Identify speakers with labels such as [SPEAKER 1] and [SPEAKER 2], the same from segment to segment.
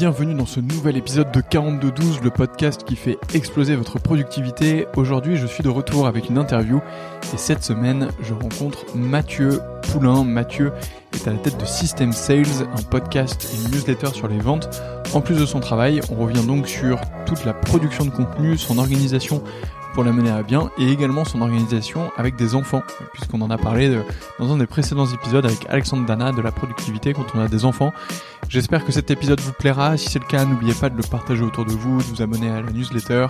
[SPEAKER 1] bienvenue dans ce nouvel épisode de 4212, le podcast qui fait exploser votre productivité. Aujourd'hui, je suis de retour avec une interview et cette semaine, je rencontre Mathieu Poulain. Mathieu est à la tête de System Sales, un podcast et une newsletter sur les ventes. En plus de son travail, on revient donc sur toute la production de contenu, son organisation pour la mener à bien et également son organisation avec des enfants, puisqu'on en a parlé dans un des précédents épisodes avec Alexandre Dana de la productivité quand on a des enfants. J'espère que cet épisode vous plaira. Si c'est le cas, n'oubliez pas de le partager autour de vous, de vous abonner à la newsletter,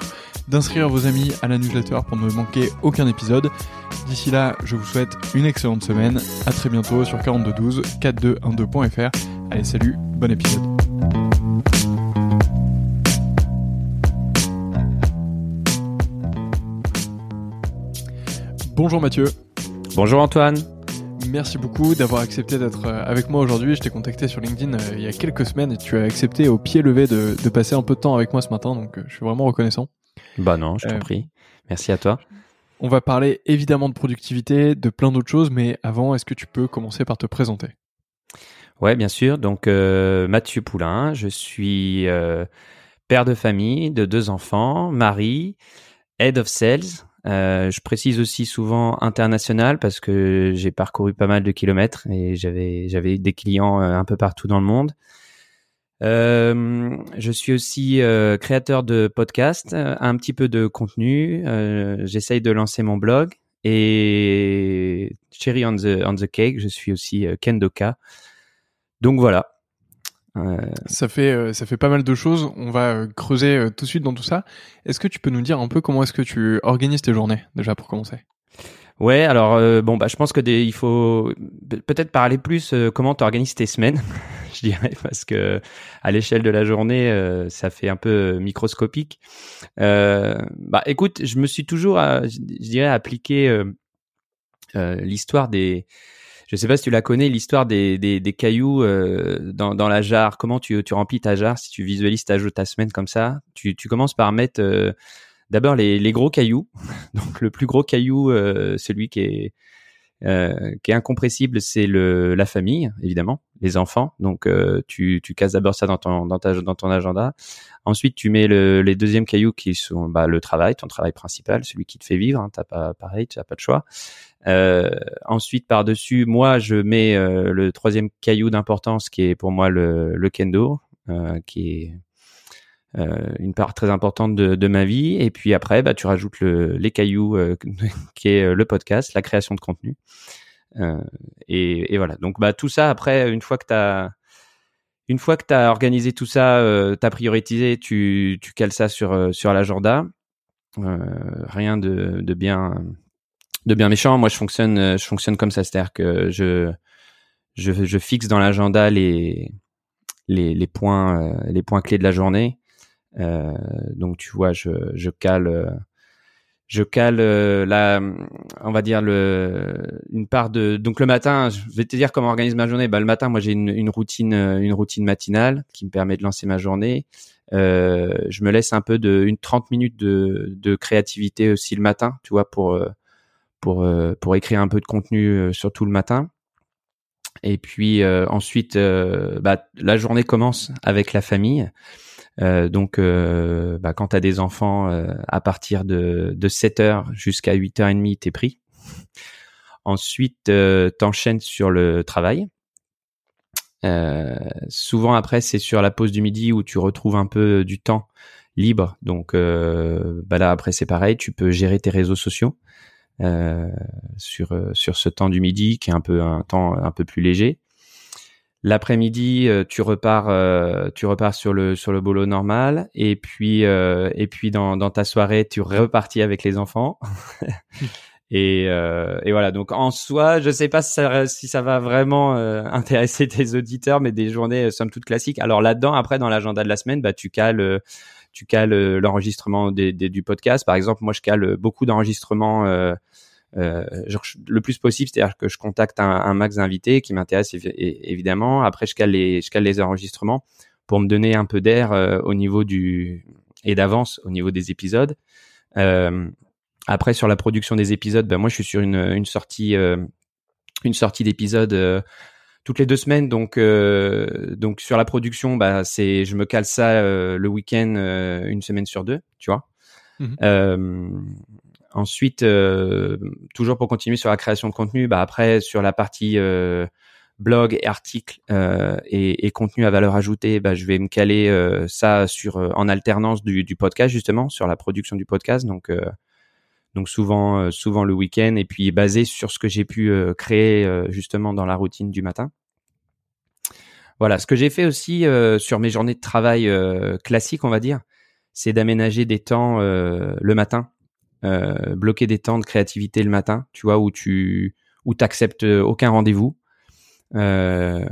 [SPEAKER 1] d'inscrire vos amis à la newsletter pour ne manquer aucun épisode. D'ici là, je vous souhaite une excellente semaine. À très bientôt sur 4212 4212.fr. Allez, salut, bon épisode. Bonjour Mathieu.
[SPEAKER 2] Bonjour Antoine.
[SPEAKER 1] Merci beaucoup d'avoir accepté d'être euh, avec moi aujourd'hui. Je t'ai contacté sur LinkedIn euh, il y a quelques semaines et tu as accepté au pied levé de, passer un peu de temps avec moi ce matin, donc euh, je suis vraiment reconnaissant.
[SPEAKER 2] Bah non, je t'en prie. Merci à toi.
[SPEAKER 1] On va parler évidemment de productivité, de plein d'autres choses, mais avant, est-ce que tu peux commencer par te présenter?
[SPEAKER 2] Ouais, bien sûr. Donc Mathieu Poulain, je suis père de famille de deux enfants, mari, head of sales euh, je précise aussi souvent international parce que j'ai parcouru pas mal de kilomètres et j'avais j'avais des clients euh, un peu partout dans le monde. Euh, je suis aussi créateur de podcasts, un petit peu de contenu. J'essaye de lancer mon blog et Cherry on the on the cake. Je suis aussi Kendoka. Donc voilà,
[SPEAKER 1] ça fait euh, ça fait pas mal de choses. On va euh, creuser euh, tout de suite dans tout ça. Est-ce que tu peux nous dire un peu comment est-ce que tu organises tes journées déjà pour commencer?
[SPEAKER 2] Ouais, alors bon bah je pense que des, il faut peut-être parler plus comment tu organises tes semaines, je dirais parce que à l'échelle de la journée ça fait un peu microscopique. bah écoute, je me suis toujours je dirais appliqué l'histoire des je sais pas si tu la connais, l'histoire des, des, des, cailloux euh, dans, dans la jarre. Comment tu, tu remplis ta jarre? Si tu visualises ta, ta semaine comme ça tu, tu commences par mettre euh, d'abord les, les, gros cailloux. Donc le plus gros caillou, euh, celui qui est euh, qui est incompressible, c'est le la famille, évidemment, les enfants. Donc tu, tu casses d'abord ça dans ton dans, ta, dans ton agenda. Ensuite, tu mets le, les deuxièmes cailloux qui sont bah, le travail, ton travail principal, celui qui te fait vivre. Hein, t'as pas pareil, tu n'as pas de choix. Euh, ensuite, par-dessus, moi, je mets euh, le troisième caillou d'importance qui est pour moi le, le kendo, euh, qui est euh, une part très importante de, de, ma vie. Et puis après, bah, tu rajoutes le, les cailloux qui est le podcast, la création de contenu. Et, et, voilà. Donc, bah, tout ça, après, une fois que tu as une fois que tu organisé tout ça, euh, tu as prioritisé, tu, tu cales ça sur, sur l'agenda. Euh, rien de, de bien de bien méchant. Moi, je fonctionne, euh, je fonctionne comme ça, c'est-à-dire que je, je, je fixe dans l'agenda les, les, points, euh, les points clés de la journée. Euh, donc, tu vois, je, je cale, je cale la, on va dire le, une part de. Donc le matin, je vais te dire comment organise ma journée. Bah, le matin, moi, j'ai une, une routine, une routine matinale qui me permet de lancer ma journée. Je me laisse un peu de une 30 minutes de, de créativité aussi le matin, tu vois, pour pour euh, pour écrire un peu de contenu euh, surtout le matin. Et puis euh, ensuite, bah, la journée commence avec la famille. donc, bah, quand tu as des enfants, à partir de, de 7h jusqu'à 8h30, t'es pris. Ensuite, t'enchaînes sur le travail. souvent après, c'est sur la pause du midi où tu retrouves un peu du temps libre. Donc, bah là après, c'est pareil. Tu peux gérer tes réseaux sociaux. Euh, sur euh, sur ce temps du midi qui est un peu un temps un peu plus léger. L'après-midi, euh, tu repars, tu repars sur le sur le boulot normal, et puis et puis dans, dans ta soirée, tu repartis avec les enfants. et, et voilà. Donc en soi, je sais pas si ça, va vraiment intéresser tes auditeurs, mais des journées somme toute classiques. Alors là-dedans, après dans l'agenda de la semaine, bah tu cales tu cales l'enregistrement des, des, du podcast. Par exemple, moi je cale beaucoup d'enregistrements euh, le plus possible, c'est-à-dire que je contacte un, max d'invités qui m'intéressent évidemment. Après, je cale les, enregistrements pour me donner un peu d'air euh, au niveau du et d'avance au niveau des épisodes. Euh, après, sur la production des épisodes, ben moi, je suis sur une, sortie, euh, une sortie d'épisode toutes les deux semaines. Donc, euh, donc sur la production, bah, c'est, je me cale ça euh, le week-end, euh, une semaine sur deux, tu vois. Mhm. ensuite, toujours pour continuer sur la création de contenu, bah après sur la partie blog et articles et, et, contenu à valeur ajoutée, bah, je vais me caler ça sur en alternance du, du, podcast justement sur la production du podcast. Donc donc souvent euh, souvent le week-end et puis basé sur ce que j'ai pu euh, créer euh, justement dans la routine du matin. Voilà, ce que j'ai fait aussi sur mes journées de travail classiques, on va dire, c'est d'aménager des temps le matin, bloquer des temps de créativité le matin, tu vois, où tu où t'acceptes aucun rendez-vous. je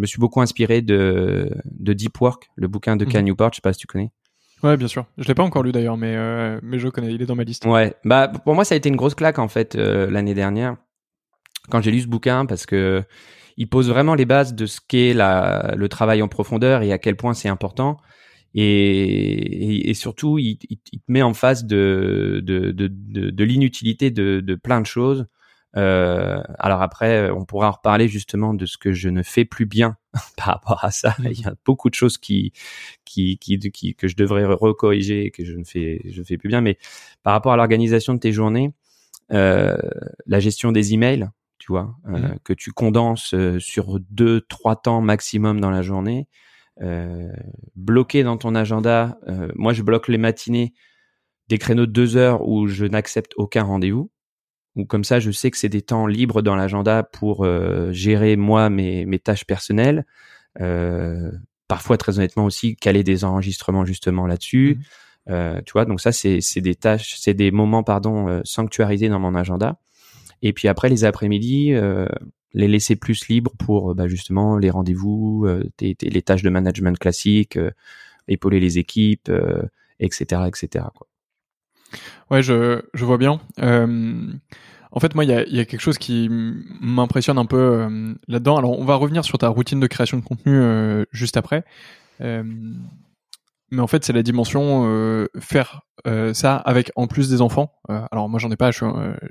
[SPEAKER 2] me suis beaucoup inspiré de, de Deep Work, le bouquin de mmh Newport, je sais pas si tu connais.
[SPEAKER 1] Ouais, bien sûr. Je l'ai pas encore lu d'ailleurs, mais euh, mais je connais. Il est dans ma liste.
[SPEAKER 2] Ouais. Bah pour moi, ça a été une grosse claque en fait euh, l'année dernière quand j'ai lu ce bouquin parce que il pose vraiment les bases de ce qu'est le travail en profondeur et à quel point c'est important. Et, et, surtout, il, il, te met en face de de, de, de, de l'inutilité de plein de choses euh, alors après, on pourra en reparler justement de ce que je ne fais plus bien par rapport à ça. Il y a beaucoup de choses qui, qui, qui, qui que je devrais recorriger et que je ne fais, je ne fais plus bien. Mais par rapport à l'organisation de tes journées, euh, la gestion des emails, tu vois, euh, mmh. que tu condenses sur deux, trois temps maximum dans la journée, euh, bloquer dans ton agenda. Moi, je bloque les matinées des créneaux de deux heures où je n'accepte aucun rendez-vous ou comme ça je sais que c'est des temps libres dans l'agenda pour euh, gérer moi mes, mes tâches personnelles. Euh, parfois très honnêtement aussi caler des enregistrements justement là-dessus. Mmh. Euh, tu vois, donc ça c'est c'est des tâches, c'est des moments pardon euh, sanctuarisés dans mon agenda. Et puis après les après-midi, euh, les laisser plus libres pour bah, justement les rendez-vous, les tâches de management classiques, épauler les équipes, etc., etc. Quoi.
[SPEAKER 1] Ouais, je, je vois bien. Euh, en fait, moi, il y a, y a, quelque chose qui m'impressionne un peu euh, là-dedans. Alors, on va revenir sur ta routine de création de contenu euh, juste après. Euh, mais en fait, c'est la dimension euh, faire ça avec en plus des enfants. alors, moi, j'en ai pas.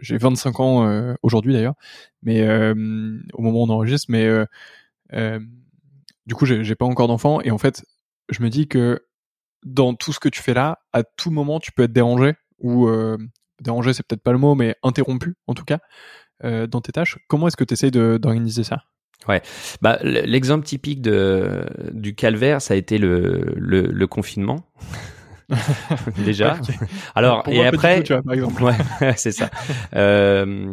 [SPEAKER 1] J'ai 25 ans aujourd'hui d'ailleurs, mais au moment où on enregistre. Mais du coup, j'ai pas encore d'enfants. Et en fait, je me dis que dans tout ce que tu fais là, à tout moment, tu peux être dérangé ou euh, déranger, c'est peut-être pas le mot, mais interrompu en tout cas euh, dans tes tâches. Comment est-ce que tu essayes d'organiser ça?
[SPEAKER 2] Ouais, bah l'exemple typique de du calvaire, ça a été le le, le confinement. déjà. Alors et après,
[SPEAKER 1] tu vois, par exemple.
[SPEAKER 2] ouais, c'est ça. Euh,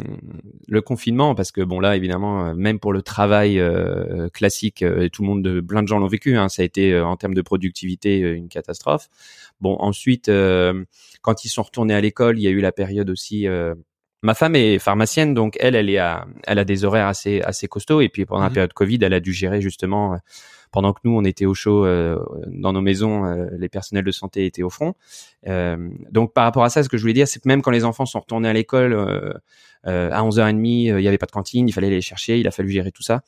[SPEAKER 2] le confinement, parce que bon là, évidemment, même pour le travail euh, classique, euh, tout le monde, plein de gens l'ont vécu. Hein, ça a été en termes de productivité une catastrophe. Bon, ensuite, quand ils sont retournés à l'école, il y a eu la période aussi. Euh, ma femme est pharmacienne, donc elle, elle est à, elle a des horaires assez assez costauds. Et puis pendant la mhm. période Covid, elle a dû gérer justement. Euh, pendant que nous, on était au chaud euh, dans nos maisons, les personnels de santé étaient au front. donc par rapport à ça, ce que je voulais dire, c'est que même quand les enfants sont retournés à l'école à 11h30, il n'y avait pas de cantine, il fallait les chercher, il a fallu gérer tout ça.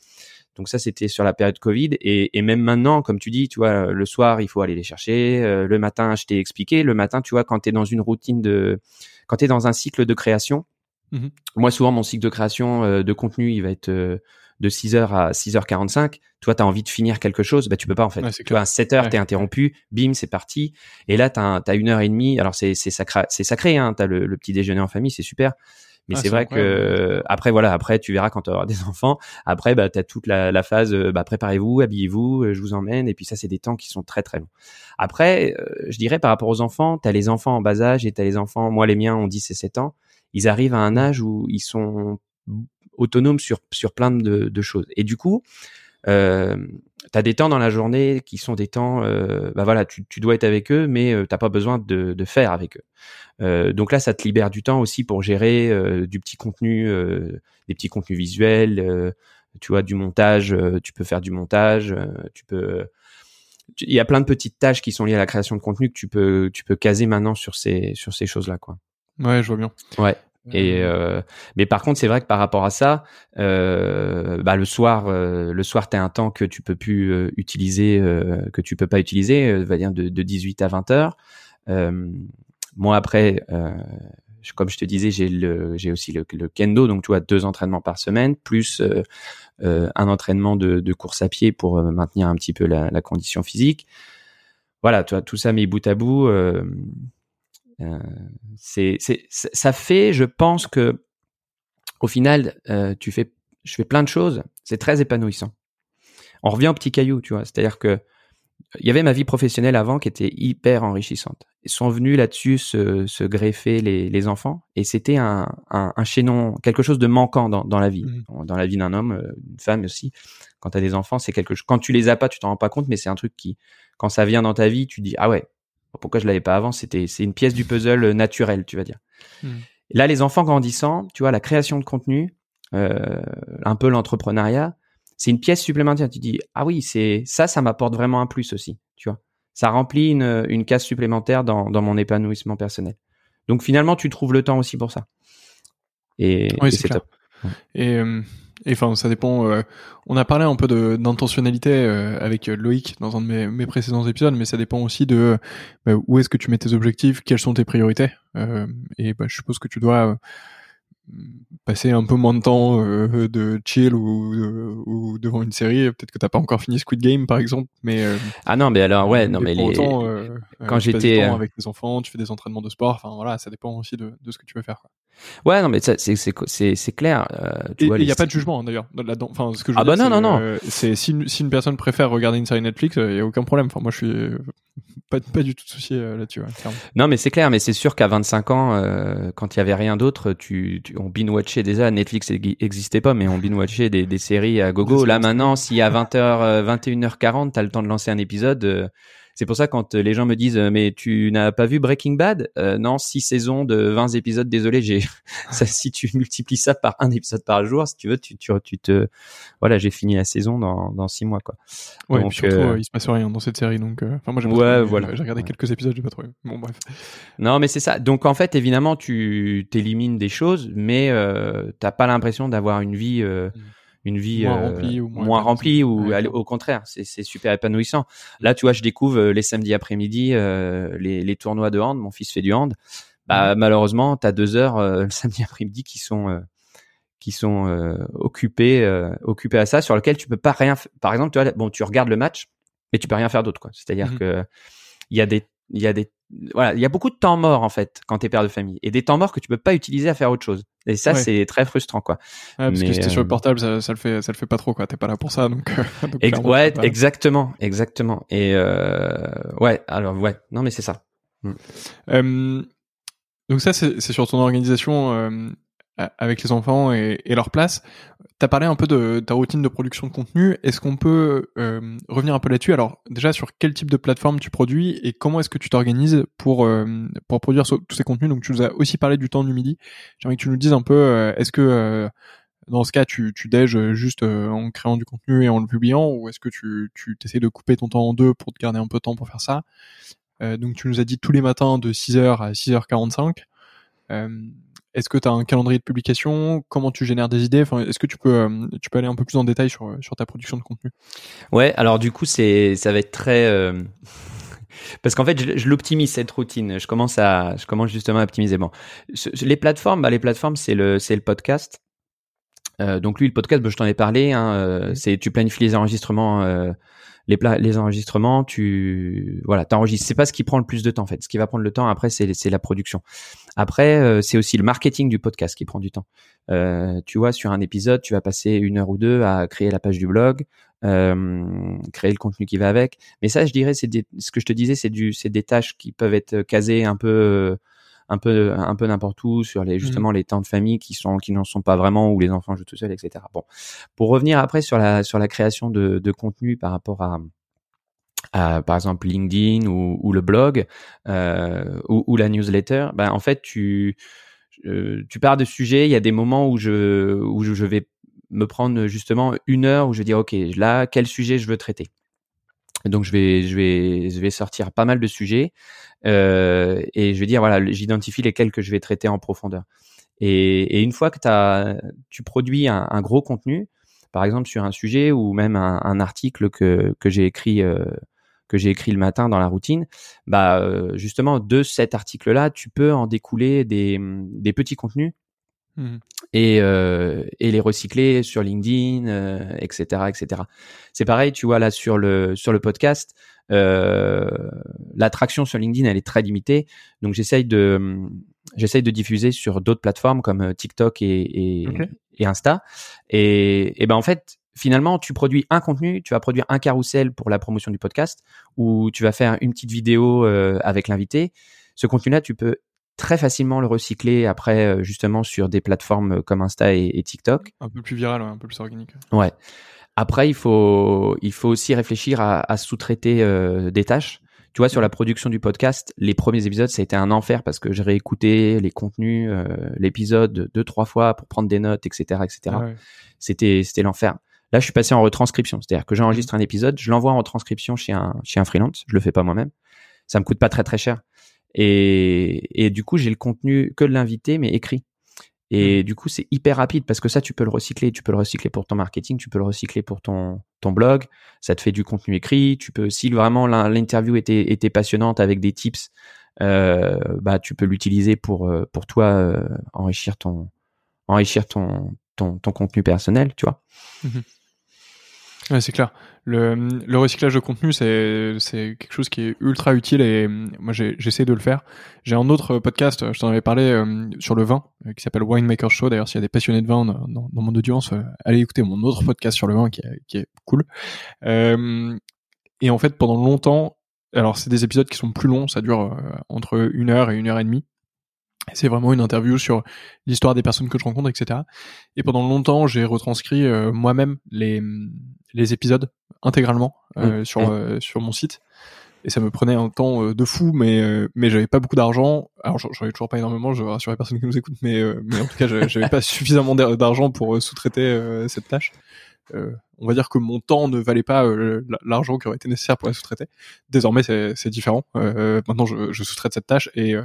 [SPEAKER 2] Donc ça, c'était sur la période Covid. Et, et, même maintenant, comme tu dis, tu vois, le soir, il faut aller les chercher. Euh, le matin, je t'ai expliqué. Le matin, tu vois, quand tu es dans une routine de... Quand tu es dans un cycle de création, mmh moi, souvent, mon cycle de création euh, de contenu, il va être euh, de 6h à 6h45. Tu vois, tu as envie de finir quelque chose, bah tu peux pas en fait. tu vois, à 7h, tu es interrompu, bim, c'est parti. Et là, tu as, une heure et demie. Alors, c'est sacré, sacré hein, tu as le, le petit déjeuner en famille, c'est super. Mais ah, c'est vrai que après voilà, après tu verras quand tu auras des enfants. Après bah tu as toute la, la phase euh, bah préparez-vous, habillez-vous, euh, je vous emmène et puis ça c'est des temps qui sont très très longs. Après euh, je dirais par rapport aux enfants, tu as les enfants en bas âge et tu as les enfants moi les miens ont 10 et 7 ans, ils arrivent à un âge où ils sont autonomes sur sur plein de, de choses. Et du coup, euh, tu as des temps dans la journée qui sont des temps, euh, bah voilà, tu, tu, dois être avec eux, mais euh, t'as pas besoin de, de, faire avec eux. Euh, donc là, ça te libère du temps aussi pour gérer euh, du petit contenu, euh, des petits contenus visuels, tu vois, du montage. tu peux faire du montage, tu peux. Il y a plein de petites tâches qui sont liées à la création de contenu que tu peux, tu peux caser maintenant sur ces, sur ces choses-là, quoi.
[SPEAKER 1] Ouais, je vois bien.
[SPEAKER 2] Ouais. Et mmh. euh, mais par contre, c'est vrai que par rapport à ça, euh, bah, le soir, euh, le soir, t'as un temps que tu peux plus euh, utiliser, euh, que tu peux pas utiliser, va dire de, de 18 à 20 heures. moi après, comme je te disais, j'ai le, j'ai aussi le, le, kendo, donc tu vois deux entraînements par semaine, plus euh, euh, un entraînement de, de, course à pied pour euh, maintenir un petit peu la, la, condition physique. Voilà, tu vois, tout ça mis bout à bout, euh, c'est, ça fait, je pense que au final, tu fais, je fais plein de choses, c'est très épanouissant. On revient au petit caillou, tu vois, c'est-à-dire que il y avait ma vie professionnelle avant qui était hyper enrichissante. Ils sont venus là-dessus se, se greffer les, les, enfants et c'était un, un, un, chaînon, quelque chose de manquant dans, dans la vie, mmh. dans la vie d'un homme, euh, une femme aussi. Quand tu as des enfants, c'est quelque chose. Quand tu les as pas, tu t'en rends pas compte, mais c'est un truc qui, quand ça vient dans ta vie, tu dis ah ouais, pourquoi je l'avais pas avant C'était c'est une pièce du puzzle naturel, tu vas dire. Mmh. Là, les enfants grandissant, tu vois, la création de contenu, euh, un peu l'entrepreneuriat, c'est une pièce supplémentaire. Tu dis ah oui, c'est ça, ça m'apporte vraiment un plus aussi. Tu vois, ça remplit une, une case supplémentaire dans, dans mon épanouissement personnel. Donc finalement, tu trouves le temps aussi pour ça. Et,
[SPEAKER 1] oui, c'est top. Et enfin, ça dépend. Euh, on a parlé un peu de d'intentionnalité euh, avec Loïc dans un de mes, mes, précédents épisodes, mais ça dépend aussi de bah, où est-ce que tu mets tes objectifs, quelles sont tes priorités. Euh, et bah, je suppose que tu dois passer un peu moins de temps euh, de chill ou, ou, devant une série. Peut-être que t'as pas encore fini Squid Game, par exemple, mais euh,
[SPEAKER 2] ah non, mais alors ouais, non mais, les...
[SPEAKER 1] autant, euh, quand j'étais avec tes enfants, tu fais des entraînements de sport. Enfin voilà, ça dépend aussi de, de ce que tu veux faire. Quoi.
[SPEAKER 2] Ouais, non mais c'est c'est c'est clair.
[SPEAKER 1] il n'y a pas de jugement hein, d'ailleurs là-dedans. Enfin, ce que je
[SPEAKER 2] ah bah non non non.
[SPEAKER 1] c'est si, si une personne préfère regarder une série Netflix, il y a aucun problème. Enfin moi je suis pas, pas du tout soucié là-dessus.
[SPEAKER 2] non mais c'est clair, mais c'est sûr qu'à 25 ans, quand il y avait rien d'autre, tu, tu on binge watchait déjà Netflix existait pas, mais on binge watchait des, des séries à gogo. Là maintenant, si à 20h, 21h40, t'as le temps de lancer un épisode, euh, c'est pour ça quand euh, les gens me disent euh, mais tu n'as pas vu Breaking Bad? Euh, Non, six saisons de 20 épisodes. Désolé, j'ai ça, si tu multiplies ça par un épisode par jour, si tu veux, tu, tu, tu te voilà, j'ai fini la saison dans, dans six mois quoi.
[SPEAKER 1] Ouais, donc, surtout euh... il se passe rien dans cette série donc enfin moi j'ai
[SPEAKER 2] ouais, voilà.
[SPEAKER 1] j'ai regardé quelques épisodes, j'ai pas trouvé. Bon bref.
[SPEAKER 2] Non, mais c'est ça. Donc en fait, évidemment, tu t'élimines des choses mais euh, t'as pas l'impression d'avoir une vie euh, mm une vie
[SPEAKER 1] moins euh, remplie ou
[SPEAKER 2] moins, remplie ou au contraire c'est super épanouissant. Là tu vois je découvre euh, les samedis après-midi euh, les, les tournois de hand. Mon fils fait du hand. Bah malheureusement tu as deux heures le samedi après-midi qui sont qui sont occupés occupés à ça sur lequel tu peux pas rien par exemple tu vois bon tu regardes le match mais tu peux rien faire d'autre quoi. C'est-à-dire mmh que il y a des il y a des voilà, il y a beaucoup de temps mort en fait quand t'es père de famille et des temps morts que tu peux pas utiliser à faire autre chose. Et ça c'est très frustrant quoi.
[SPEAKER 1] Ouais, parce que si t'es sur le euh, portable, ça, ça, le fait, ça le fait pas trop quoi. T'es pas là pour ça donc.
[SPEAKER 2] donc ouais, exactement, exactement. Et euh, ouais, alors ouais, non mais c'est ça.
[SPEAKER 1] Mm. Euh, donc ça c'est sur ton organisation euh, avec les enfants et, et leur place. Tu as parlé un peu de ta routine de production de contenu. Est-ce qu'on peut euh, revenir un peu là-dessus? Alors déjà sur quel type de plateforme tu produis et comment est-ce que tu t'organises pour euh, pour produire tous ces contenus? Donc tu nous as aussi parlé du temps du midi. J'aimerais que tu nous dises un peu euh, est-ce que dans ce cas tu tu déges juste en créant du contenu et en le publiant ou est-ce que tu tu essaies de couper ton temps en deux pour te garder un peu de temps pour faire ça? Donc tu nous as dit tous les matins de 6h à 6h45. Est-ce que tu as un calendrier de publication? Comment tu génères des idées? Enfin, Est-ce que tu peux, euh, tu peux aller un peu plus en détail sur, sur ta production de contenu?
[SPEAKER 2] Ouais, alors du coup, c'est, ça va être très... Euh, parce qu'en fait, je, je l'optimise cette routine. Je commence à, je commence justement à optimiser. Bon, les plateformes, bah, les plateformes, c'est le, c'est le podcast. Euh, donc lui, le podcast, bah, je t'en ai parlé. Hein, euh, c'est tu planifies les enregistrements euh, les, enregistrements, tu voilà, t'enregistres. C'est pas ce qui prend le plus de temps en fait. Ce qui va prendre le temps après, c'est c'est la production. Après, euh, c'est aussi le marketing du podcast qui prend du temps. Euh, tu vois, sur un épisode, tu vas passer une heure ou deux à créer la page du blog, euh, créer le contenu qui va avec. Mais ça, je dirais, c'est ce que je te disais, c'est du, c'est des tâches qui peuvent être casées un peu un peu un peu n'importe où sur les mmh. justement les temps de famille qui sont qui n'en sont pas vraiment où les enfants jouent tout seuls etc bon pour revenir après sur la sur la création de, de contenu par rapport à à, par exemple LinkedIn ou, ou le blog euh, ou, ou, la newsletter, ben en fait tu euh, tu pars de sujets. Il y a des moments où je où je vais me prendre justement une heure où je vais dire ok là quel sujet je veux traiter? Donc je vais je vais je vais sortir pas mal de sujets euh, et je vais dire voilà j'identifie lesquels que je vais traiter en profondeur. Et, et une fois que as, tu produis un, gros contenu, par exemple sur un sujet ou même un, un article que que j'ai écrit euh, que j'ai écrit le matin dans la routine, bah euh, justement de cet article-là, tu peux en découler des, des petits contenus mmh. Et, euh, et les recycler sur LinkedIn, etc., etc. C'est pareil, tu vois là sur le sur le podcast, euh, l'attraction sur LinkedIn elle est très limitée, donc j'essaye de j'essaye de diffuser sur d'autres plateformes comme TikTok et, et, et Insta, et, et ben en fait finalement, tu produis un contenu, tu vas produire un carrousel pour la promotion du podcast, ou tu vas faire une petite vidéo euh, avec l'invité. Ce contenu-là, tu peux très facilement le recycler après, euh, justement, sur des plateformes comme Insta et, TikTok.
[SPEAKER 1] Un peu plus viral, un peu plus organique.
[SPEAKER 2] Ouais. Après, il faut, il faut aussi réfléchir à, à sous-traiter euh, des tâches. Tu vois, sur la production du podcast, les premiers épisodes, ça a été un enfer parce que j'ai réécouté les contenus, l'épisode deux, trois fois pour prendre des notes, etc., etc. C'était, c'était l'enfer. Là, je suis passé en retranscription, c'est-à-dire que j'enregistre un épisode, je l'envoie en retranscription chez un chez un freelance, je le fais pas moi-même. Ça me coûte pas très très cher. Et, et du coup, j'ai le contenu que de l'invité, mais écrit. Et mmh. du coup, c'est hyper rapide parce que ça, tu peux le recycler. Tu peux le recycler pour ton marketing, tu peux le recycler pour ton, ton blog. Ça te fait du contenu écrit. Tu peux, si vraiment l'interview était, était passionnante avec des tips, euh, bah, tu peux l'utiliser pour, euh, pour toi euh, enrichir ton, enrichir ton, ton, ton contenu personnel, tu vois. Mmh
[SPEAKER 1] Ouais, c'est clair. Le, le, recyclage de contenu, c'est, quelque chose qui est ultra utile et moi j'essaie de le faire. J'ai un autre podcast, je t'en avais parlé euh, sur le vin, euh, qui s'appelle Winemaker Show. D'ailleurs, s'il y a des passionnés de vin dans, dans, mon audience, euh, allez écouter mon autre podcast sur le vin qui est, qui est cool. et en fait, pendant longtemps, alors c'est des épisodes qui sont plus longs, ça dure entre une heure et une heure et demie. C'est vraiment une interview sur l'histoire des personnes que je rencontre, etc. Et pendant longtemps, j'ai retranscrit moi-même les, les épisodes intégralement euh, mmh. sur mmh. Euh, sur mon site et ça me prenait un temps euh, de fou mais mais j'avais pas beaucoup d'argent alors j'en ai toujours pas énormément je rassure les personnes qui nous écoutent mais mais en tout cas j'avais pas suffisamment d'argent pour sous-traiter cette tâche on va dire que mon temps ne valait pas l'argent qui aurait été nécessaire pour la sous-traiter désormais c'est différent maintenant je, je sous-traite cette tâche et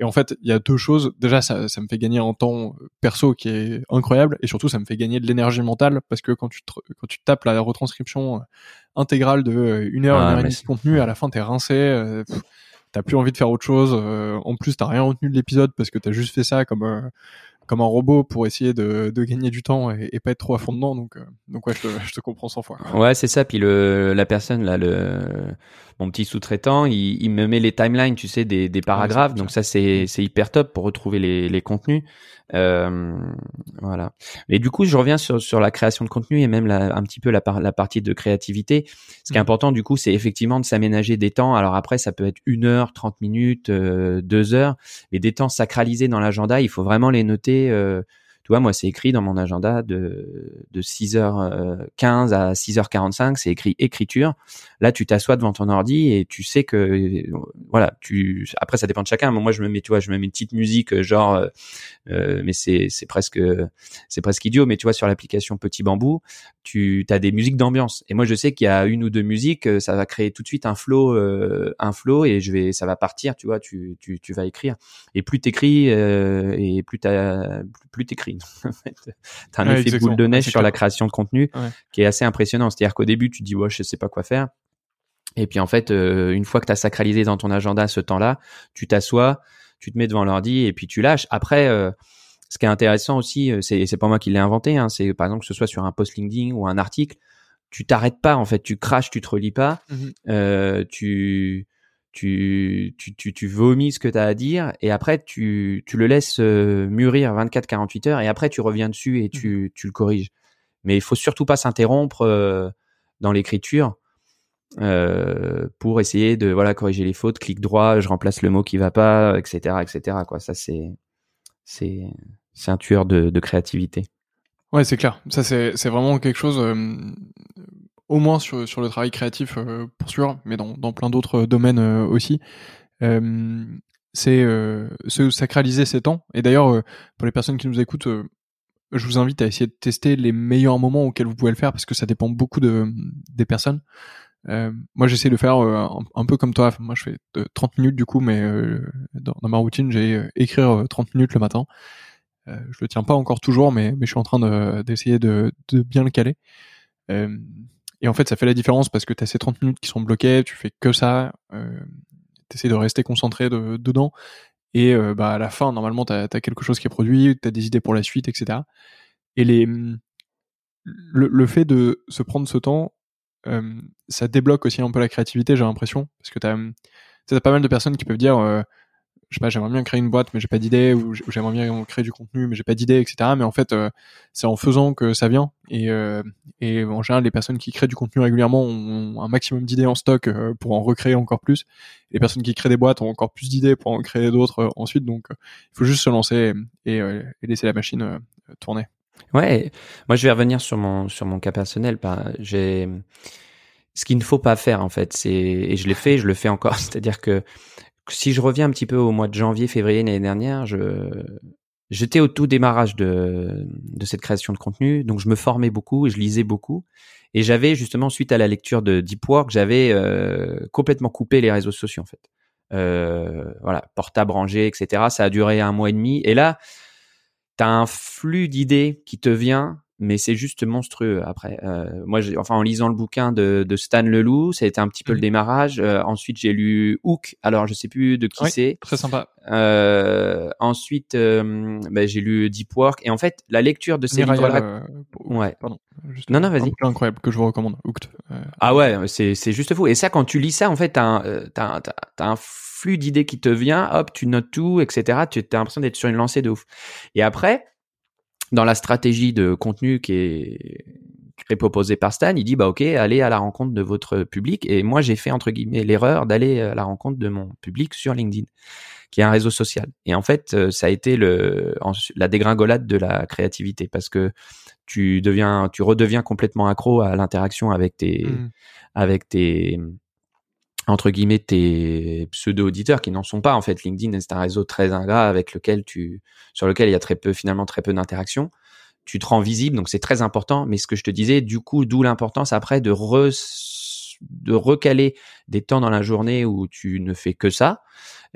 [SPEAKER 1] et en fait, il y a deux choses. Déjà, ça, ça me fait gagner un temps euh, perso qui est incroyable, et surtout, ça me fait gagner de l'énergie mentale parce que quand tu quand tu tapes la retranscription euh, intégrale de euh, une heure, une heure et demie de contenu, à la fin, t'es rincé. T'as plus envie de faire autre chose. en plus, t'as rien retenu de l'épisode parce que t'as juste fait ça comme comme un robot pour essayer de, de gagner du temps et, et, pas être trop à fond dedans. Donc, euh, donc ouais, je te, je te comprends 100 fois.
[SPEAKER 2] Ouais, c'est ça. Puis le, la personne là, le mon petit sous-traitant, il, il, me met les timelines, tu sais, des, des paragraphes. donc ça, c'est c'est hyper top pour retrouver les, les contenus. Euh, voilà. Et du coup, je reviens sur, sur la création de contenu et même la, un petit peu la, la partie de créativité. Ce qui est mmh. important, du coup, c'est effectivement de s'aménager des temps. Alors après, ça peut être une heure, 30 minutes, euh, deux heures, mais des temps sacralisés dans l'agenda. Il faut vraiment les noter. Euh, tu vois, moi, c'est écrit dans mon agenda de, de 6h15 à 6h45, c'est écrit écriture. Là, tu t'assois devant ton ordi et tu sais que, voilà, tu, après, ça dépend de chacun. Moi, je me mets, tu vois, je me mets une petite musique, genre, euh, euh, mais c'est, c'est presque, c'est presque idiot, mais tu vois, sur l'application Petit Bambou, tu as des musiques d'ambiance. Et moi, je sais qu'il y a une ou deux musiques, euh, ça va créer tout de suite un flow, un flow et je vais, ça va partir, tu vois, tu, tu, tu vas écrire. Et plus t'écris, et plus t'as, plus t'écris en fait. T'as un effet boule de neige sur la création de contenu qui est assez impressionnant. C'est-à-dire qu'au début, tu dis, ouais, je sais pas quoi faire. Et puis en fait, euh, une fois que tu as sacralisé dans ton agenda ce temps-là, tu t'assois, tu te mets devant l'ordi et puis tu lâches. Après, euh, ce qui est intéressant aussi, euh, c'est c'est pas moi qui l'ai inventé, hein, c'est par exemple que ce soit sur un post LinkedIn ou un article, tu t'arrêtes pas en fait, tu craches, tu te relis pas, mmh tu tu, tu, tu, tu vomis ce que tu as à dire et après tu, tu le laisses euh, mûrir 24-48 heures et après tu reviens dessus et tu, mmh tu le corriges. Mais il faut surtout pas s'interrompre euh, dans l'écriture euh, pour essayer de voilà corriger les fautes. Clic droit, je remplace le mot qui va pas, etc., etc. Quoi, ça c'est c'est c'est un tueur de, de créativité.
[SPEAKER 1] Ouais, c'est clair. Ça c'est c'est vraiment quelque chose au moins sur, sur le travail créatif euh, pour sûr, mais dans, dans plein d'autres domaines euh, aussi. Euh, c'est se sacraliser ses temps. Et d'ailleurs, pour les personnes qui nous écoutent, je vous invite à essayer de tester les meilleurs moments auxquels vous pouvez le faire parce que ça dépend beaucoup de des personnes. Euh, moi, j'essaie de faire un, peu comme toi. Moi, je fais 30 minutes du coup, mais dans, dans, ma routine, j'ai écrire 30 minutes le matin. je le tiens pas encore toujours, mais, mais je suis en train d'essayer de, de, bien le caler. Et en fait, ça fait la différence parce que tu as ces 30 minutes qui sont bloquées, tu fais que ça, euh, tu essaies de rester concentré de, dedans, et euh, bah, à la fin, normalement, tu as, quelque chose qui est produit, tu as des idées pour la suite, etc. Et les, le, le fait de se prendre ce temps, euh, ça débloque aussi un peu la créativité, j'ai l'impression, parce que tu as, pas mal de personnes qui peuvent dire euh, je sais pas, j'aimerais bien créer une boîte, mais j'ai pas d'idée, ou j'aimerais bien créer du contenu, mais j'ai pas d'idée, etc. Mais en fait, euh, c'est en faisant que ça vient. Et, euh, et en général, les personnes qui créent du contenu régulièrement ont un maximum d'idées en stock euh, pour en recréer encore plus. Les personnes qui créent des boîtes ont encore plus d'idées pour en créer d'autres ensuite. Donc, il faut juste se lancer et, et laisser la machine tourner.
[SPEAKER 2] Ouais, moi je vais revenir sur mon sur mon cas personnel. J'ai ce qu'il ne faut pas faire en fait, c'est et je l'ai fait, je le fais encore. C'est-à-dire que si je reviens un petit peu au mois de janvier, février l'année dernière, je j'étais au tout démarrage de de cette création de contenu, donc je me formais beaucoup et je lisais beaucoup. Et j'avais justement suite à la lecture de Deep Work, j'avais euh, complètement coupé les réseaux sociaux en fait. Euh, voilà, portable rangé, etc. Ça a duré un mois et demi. Et là, tu as un flux d'idées qui te vient mais c'est juste monstrueux après. Euh, moi, enfin, en lisant le bouquin de, de Stan Leloup, ça a été un petit peu le mmh. démarrage. Euh, ensuite, j'ai lu Hook. Alors, je sais plus de qui c'est.
[SPEAKER 1] Très sympa.
[SPEAKER 2] Euh, ensuite, euh, ben, j'ai lu Deep Work. Et en fait, la lecture de ces livres-là,
[SPEAKER 1] euh, ouais. Pardon.
[SPEAKER 2] Juste non, non, vas-y.
[SPEAKER 1] Incroyable que je vous recommande. Hooked.
[SPEAKER 2] ah ouais, c'est c'est juste fou. Et ça, quand tu lis ça, en fait, t'as un t'as t'as un flux d'idées qui te vient. Hop, tu notes tout, etc. Tu as l'impression d'être sur une lancée de ouf. Et après dans la stratégie de contenu qui est, qui est proposée par Stan, il dit bah ok, allez à la rencontre de votre public. Et moi j'ai fait entre guillemets l'erreur d'aller à la rencontre de mon public sur LinkedIn, qui est un réseau social. Et en fait, euh, ça a été le la dégringolade de la créativité parce que tu deviens, tu redeviens complètement accro à l'interaction avec tes, mmh. avec tes entre guillemets tes pseudo auditeurs qui n'en sont pas en fait. LinkedIn c'est un réseau très ingrat avec lequel tu sur lequel il y a très peu finalement très peu d'interaction tu te rends visible donc c'est très important. Mais ce que je te disais du coup d'où l'importance après de re, de recaler des temps dans la journée où tu ne fais que ça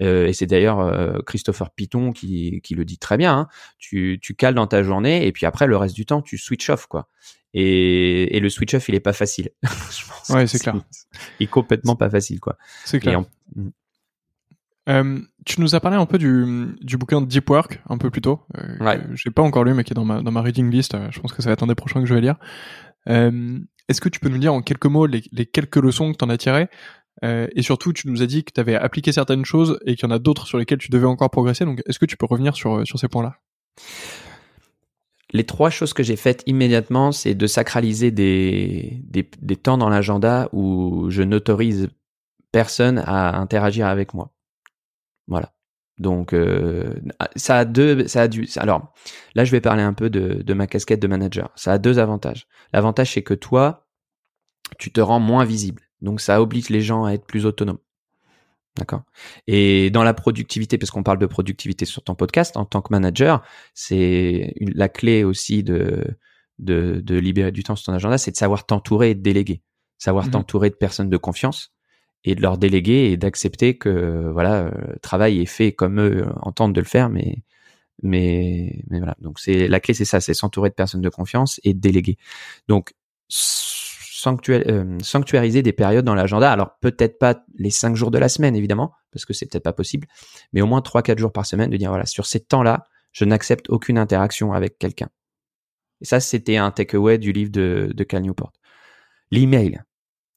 [SPEAKER 2] euh, et c'est d'ailleurs euh, Christopher Piton qui, qui le dit très bien hein. tu, tu cales dans ta journée et puis après le reste du temps tu switch off quoi et, et le switch off, il est pas facile.
[SPEAKER 1] je pense ouais, c'est clair.
[SPEAKER 2] Il est complètement pas facile, quoi.
[SPEAKER 1] C'est clair. Mm. Euh, tu nous as parlé un peu du, du bouquin Deep Work un peu plus tôt. Euh, ouais. J'ai pas encore lu, mais qui est dans ma, dans ma reading list. Je pense que ça va être un des prochains que je vais lire. Euh, Est-ce que tu peux nous dire en quelques mots les, quelques leçons que tu en as tirées euh, Et surtout, tu nous as dit que tu avais appliqué certaines choses et qu'il y en a d'autres sur lesquelles tu devais encore progresser. Donc, est-ce que tu peux revenir sur, sur ces points-là?
[SPEAKER 2] Les trois choses que j'ai faites immédiatement, c'est de sacraliser des, des, des temps dans l'agenda où je n'autorise personne à interagir avec moi. Voilà. Donc euh, ça a deux, ça a dû. Alors là, je vais parler un peu de, de ma casquette de manager. Ça a deux avantages. L'avantage, c'est que toi, tu te rends moins visible. Donc ça oblige les gens à être plus autonomes. D'accord? Et dans la productivité, parce qu'on parle de productivité sur ton podcast, en tant que manager, c'est la clé aussi de, de, de, libérer du temps sur ton agenda, c'est de savoir t'entourer et de déléguer. Savoir mmh t'entourer de personnes de confiance et de leur déléguer et d'accepter que voilà, le travail est fait comme eux entendent de le faire, mais mais mais voilà. Donc c'est la clé, c'est ça, c'est s'entourer de personnes de confiance et déléguer. Donc euh, sanctuariser des périodes dans l'agenda. Alors peut-être pas les cinq jours de la semaine évidemment, parce que c'est peut-être pas possible, mais au moins trois quatre jours par semaine de dire voilà sur ces temps-là, je n'accepte aucune interaction avec quelqu'un. Et ça c'était un takeaway du livre de, de Cal Newport. L'email,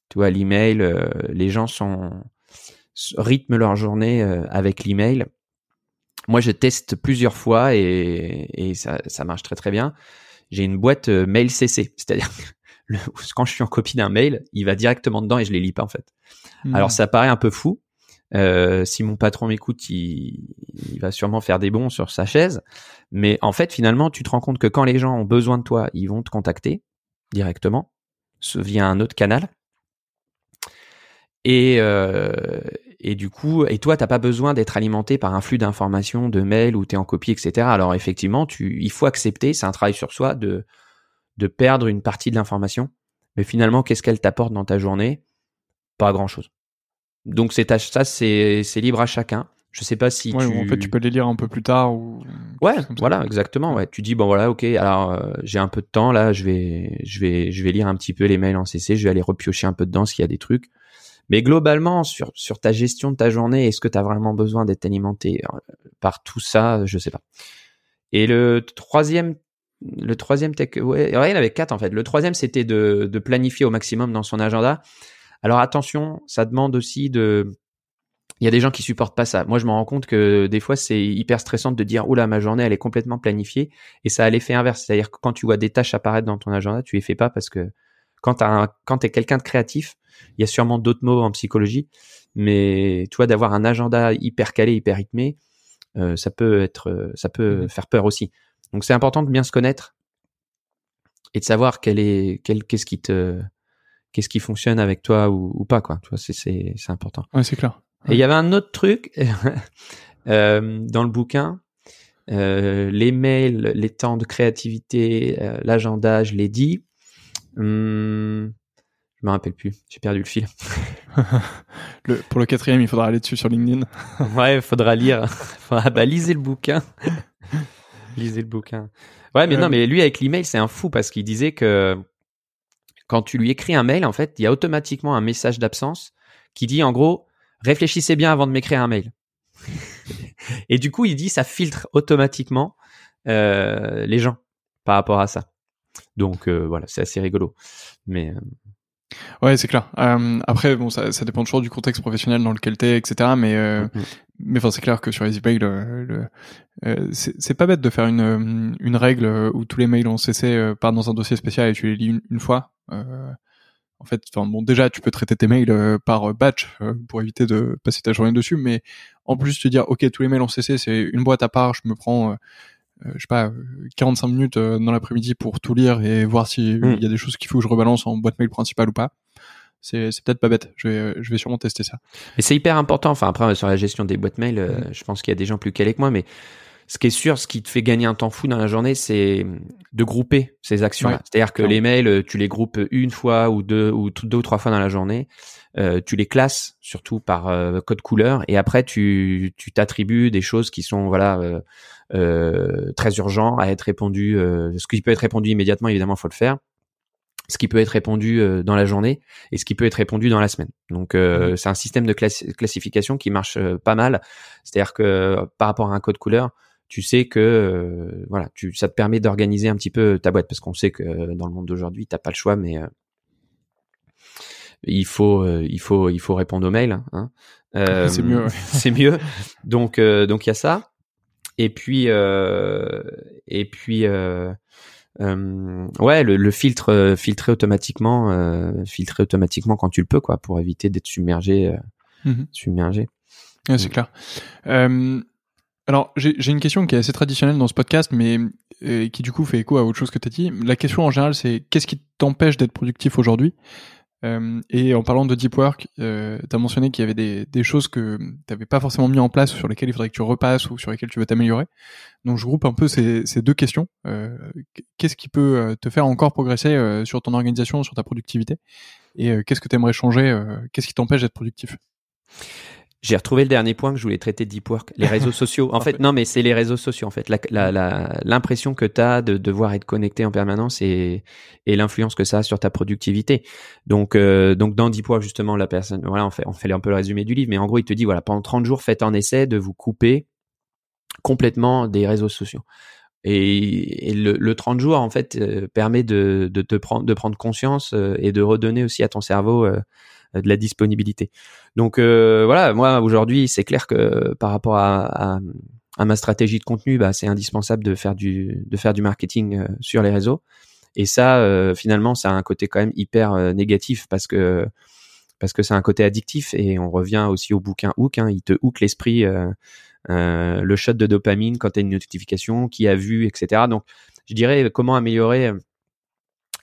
[SPEAKER 2] tu vois l'email, euh, les gens sont rythment leur journée euh, avec l'email. Moi je teste plusieurs fois et, et ça, ça marche très très bien. J'ai une boîte mail CC, c'est-à-dire quand je suis en copie d'un mail, il va directement dedans et je les lis pas en fait. Hmm. Alors ça paraît un peu fou. Euh, si mon patron m'écoute, il, va sûrement faire des bons sur sa chaise. Mais en fait, finalement, tu te rends compte que quand les gens ont besoin de toi, ils vont te contacter directement via un autre canal. Et, euh, et du coup, et toi, t'as pas besoin d'être alimenté par un flux d'informations, de mails où tu es en copie, etc. Alors effectivement, tu, il faut accepter, c'est un travail sur soi de de perdre une partie de l'information. Mais finalement, qu'est-ce qu'elle t'apporte dans ta journée? Pas grand-chose. Donc c'est ça, c'est libre à chacun. Je sais pas si
[SPEAKER 1] ouais,
[SPEAKER 2] tu.
[SPEAKER 1] En fait, tu peux les lire un peu plus tard ou.
[SPEAKER 2] Ouais, voilà, exactement. Ouais, tu dis bon voilà, ok. Alors euh, j'ai un peu de temps là, je vais, je vais, je vais lire un petit peu les mails en CC. Je vais aller repiocher un peu dedans s'il y a des trucs. Mais globalement, sur sur ta gestion de ta journée, est-ce que tu as vraiment besoin d'être alimenté euh, par tout ça? Je sais pas. Et le troisième, le troisième tech, ouais, il y en avait quatre en fait. Le troisième, c'était de, de planifier au maximum dans son agenda. Alors attention, ça demande aussi de il y a des gens qui supportent pas ça. Moi, je me rends compte que des fois, c'est hyper stressant de dire, oula, ma journée, elle est complètement planifiée. Et ça a l'effet inverse. C'est-à-dire que quand tu vois des tâches apparaître dans ton agenda, tu les fais pas parce que quand tu es quelqu'un de créatif, il y a sûrement d'autres mots en psychologie, mais tu vois, d'avoir un agenda hyper calé, hyper rythmé, euh, ça peut être, ça peut mmh faire peur aussi. Donc, c'est important de bien se connaître et de savoir quel est, quel, qu'est-ce qui te, qu'est-ce qui fonctionne avec toi ou, ou pas, quoi. Tu vois, c'est, c'est, c'est important.
[SPEAKER 1] Ouais, c'est clair.
[SPEAKER 2] Et il y avait un autre truc euh, dans le bouquin, euh, les mails, les temps de créativité, euh, l'agenda, je l'ai dit. Hum, je me rappelle plus, j'ai perdu le fil.
[SPEAKER 1] le, pour le quatrième, il faudra aller dessus sur LinkedIn.
[SPEAKER 2] ouais, il faudra lire. faudra, bah, lisez le bouquin. lisez le bouquin. Ouais, mais non, mais lui avec l'email, c'est un fou parce qu'il disait que quand tu lui écris un mail, en fait, il y a automatiquement un message d'absence qui dit en gros, réfléchissez bien avant de m'écrire un mail. et du coup, il dit ça filtre automatiquement euh, les gens par rapport à ça. Donc euh, voilà, c'est assez rigolo. Mais euh,
[SPEAKER 1] Ouais, c'est clair. Euh, après, bon, ça, ça dépend toujours du contexte professionnel dans lequel t'es, etc. Mais, euh, mm-hmm. mais enfin, c'est clair que sur EasyPay, le, le euh, c'est pas bête de faire une, une règle où tous les mails en CC partent dans un dossier spécial et tu les lis une, une fois. en fait, enfin, bon, déjà, tu peux traiter tes mails par batch pour éviter de passer ta journée dessus, mais en plus, te dire, ok, tous les mails en CC, c'est une boîte à part, je me prends euh, je sais pas, 45 minutes euh, dans l'après-midi pour tout lire et voir s'il hmm. il y a des choses qu'il faut que je rebalance en boîte mail principale ou pas. C'est, c'est peut-être pas bête. Je vais, je vais sûrement tester ça.
[SPEAKER 2] Mais c'est hyper important. Enfin, après, sur la gestion des boîtes mail, euh, hmm. je pense qu'il y a des gens plus calés que moi, mais ce qui est sûr, ce qui te fait gagner un temps fou dans la journée, c'est de grouper ces actions-là. C'est-à-dire que les mails, tu les groupes une fois ou deux ou deux ou trois fois dans la journée. Euh, tu les classes surtout par euh, code couleur et après tu tu t'attribues des choses qui sont voilà euh, euh très urgents à être répondu. ce qui peut être répondu immédiatement, évidemment, faut le faire. Ce qui peut être répondu dans la journée et ce qui peut être répondu dans la semaine. Donc mmh. c'est un système de classification qui marche pas mal. C'est-à-dire que par rapport à un code couleur, tu sais que voilà, tu, ça te permet d'organiser un petit peu ta boîte parce qu'on sait que dans le monde d'aujourd'hui, t'as pas le choix, mais il faut euh, il faut il faut répondre aux mails. Hein.
[SPEAKER 1] Euh, c'est mieux.
[SPEAKER 2] c'est mieux. Donc euh, donc il y a ça. Et puis et puis ouais le, le, filtre filtrer automatiquement filtrer automatiquement quand tu le peux quoi pour éviter d'être submergé mmh submergé.
[SPEAKER 1] Ouais, c'est clair. alors j'ai une question qui est assez traditionnelle dans ce podcast, mais qui du coup fait écho à autre chose que tu as dit. La question en général, c'est qu'est-ce qui t'empêche d'être productif aujourd'hui? Euh, et en parlant de deep work, euh, tu as mentionné qu'il y avait des, choses que tu n'avais pas forcément mis en place sur lesquelles il faudrait que tu repasses ou sur lesquelles tu veux t'améliorer. Donc je groupe un peu ces, deux questions. Euh, qu'est-ce qui peut euh, te faire encore progresser sur ton organisation, sur ta productivité? Et qu'est-ce que tu aimerais changer Qu'est-ce qui t'empêche d'être productif?
[SPEAKER 2] J'ai retrouvé le dernier point que je voulais traiter de deep work, les réseaux sociaux. En fait, non, mais c'est les réseaux sociaux. En fait, l'impression que tu as de devoir être connecté en permanence et, et l'influence que ça a sur ta productivité. Donc, euh, donc dans deep work justement, la personne, voilà, on fait, on fait un peu le résumé du livre, mais en gros, il te dit voilà, pendant 30 jours, faites un essai de vous couper complètement des réseaux sociaux. Et, le, le, 30 jours, en fait, euh, permet de, de, te prendre, de prendre conscience euh, et de redonner aussi à ton cerveau euh, de la disponibilité. Donc euh, voilà, moi aujourd'hui, c'est clair que par rapport à, ma stratégie de contenu, bah, c'est indispensable de faire du de faire du marketing euh, sur les réseaux. Et ça, finalement, ça a un côté quand même hyper négatif parce que parce que c'est un côté addictif et on revient aussi au bouquin Hook. Hein, il te hook l'esprit, le shot de dopamine quand tu as une notification, qui a vu, etc. Donc, je dirais comment améliorer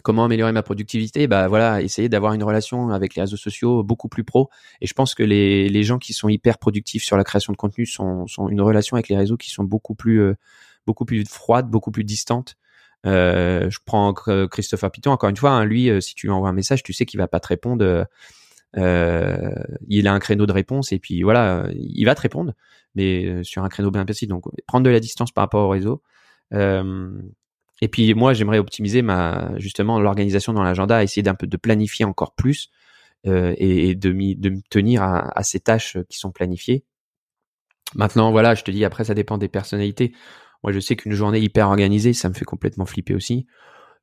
[SPEAKER 2] Comment améliorer ma productivité Bah voilà, essayer d'avoir une relation avec les réseaux sociaux beaucoup plus pro. Et je pense que les, gens qui sont hyper productifs sur la création de contenu sont, une relation avec les réseaux qui sont beaucoup plus euh, beaucoup plus froide, beaucoup plus distante. Euh, je prends Christopher Piton encore une fois. Hein, lui, euh, si tu lui envoies un message, tu sais qu'il va pas te répondre. Il a un créneau de réponse et puis voilà, il va te répondre. mais sur un créneau bien précis. Donc prendre de la distance par rapport au réseau. Et puis moi, j'aimerais optimiser ma justement l'organisation dans l'agenda, essayer d'un peu de planifier encore plus et, de, de me tenir à, à ces tâches qui sont planifiées. Maintenant, voilà, je te dis après, ça dépend des personnalités. Moi, je sais qu'une journée hyper organisée, ça me fait complètement flipper aussi.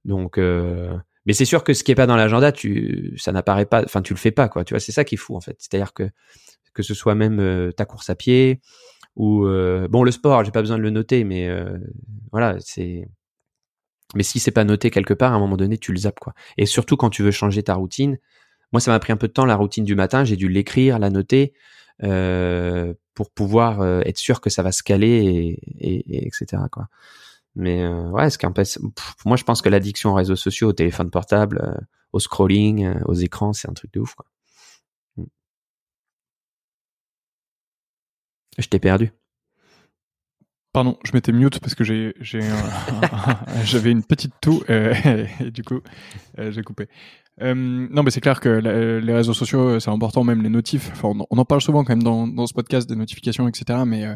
[SPEAKER 2] Donc, euh, mais c'est sûr que ce qui est pas dans l'agenda, tu, ça n'apparaît pas. Enfin, tu le fais pas, quoi. Tu vois, c'est ça qui est fou en fait. C'est-à-dire que que ce soit même euh, ta course à pied ou euh, bon le sport, j'ai pas besoin de le noter, mais euh, voilà, c'est. Mais si c'est pas noté quelque part, à un moment donné, tu le zappes, quoi. Et surtout quand tu veux changer ta routine. Moi, ça m'a pris un peu de temps la routine du matin. J'ai dû l'écrire, la noter. Euh, pour pouvoir euh, être sûr que ça va se caler et, et, etc. Quoi. Mais euh, ouais, ce qu'un moi je pense que l'addiction aux réseaux sociaux, au téléphone portable, euh, au scrolling, aux écrans, c'est un truc de ouf. Quoi. Mm. Je t'ai perdu.
[SPEAKER 1] Pardon, je m'étais mute parce que j'ai j'avais une petite toux et, et du coup j'ai coupé. Euh, non, mais c'est clair que les réseaux sociaux, euh, c'est important, même les notifs. Enfin, on, en parle souvent quand même dans, dans ce podcast des notifications, etc. Mais euh,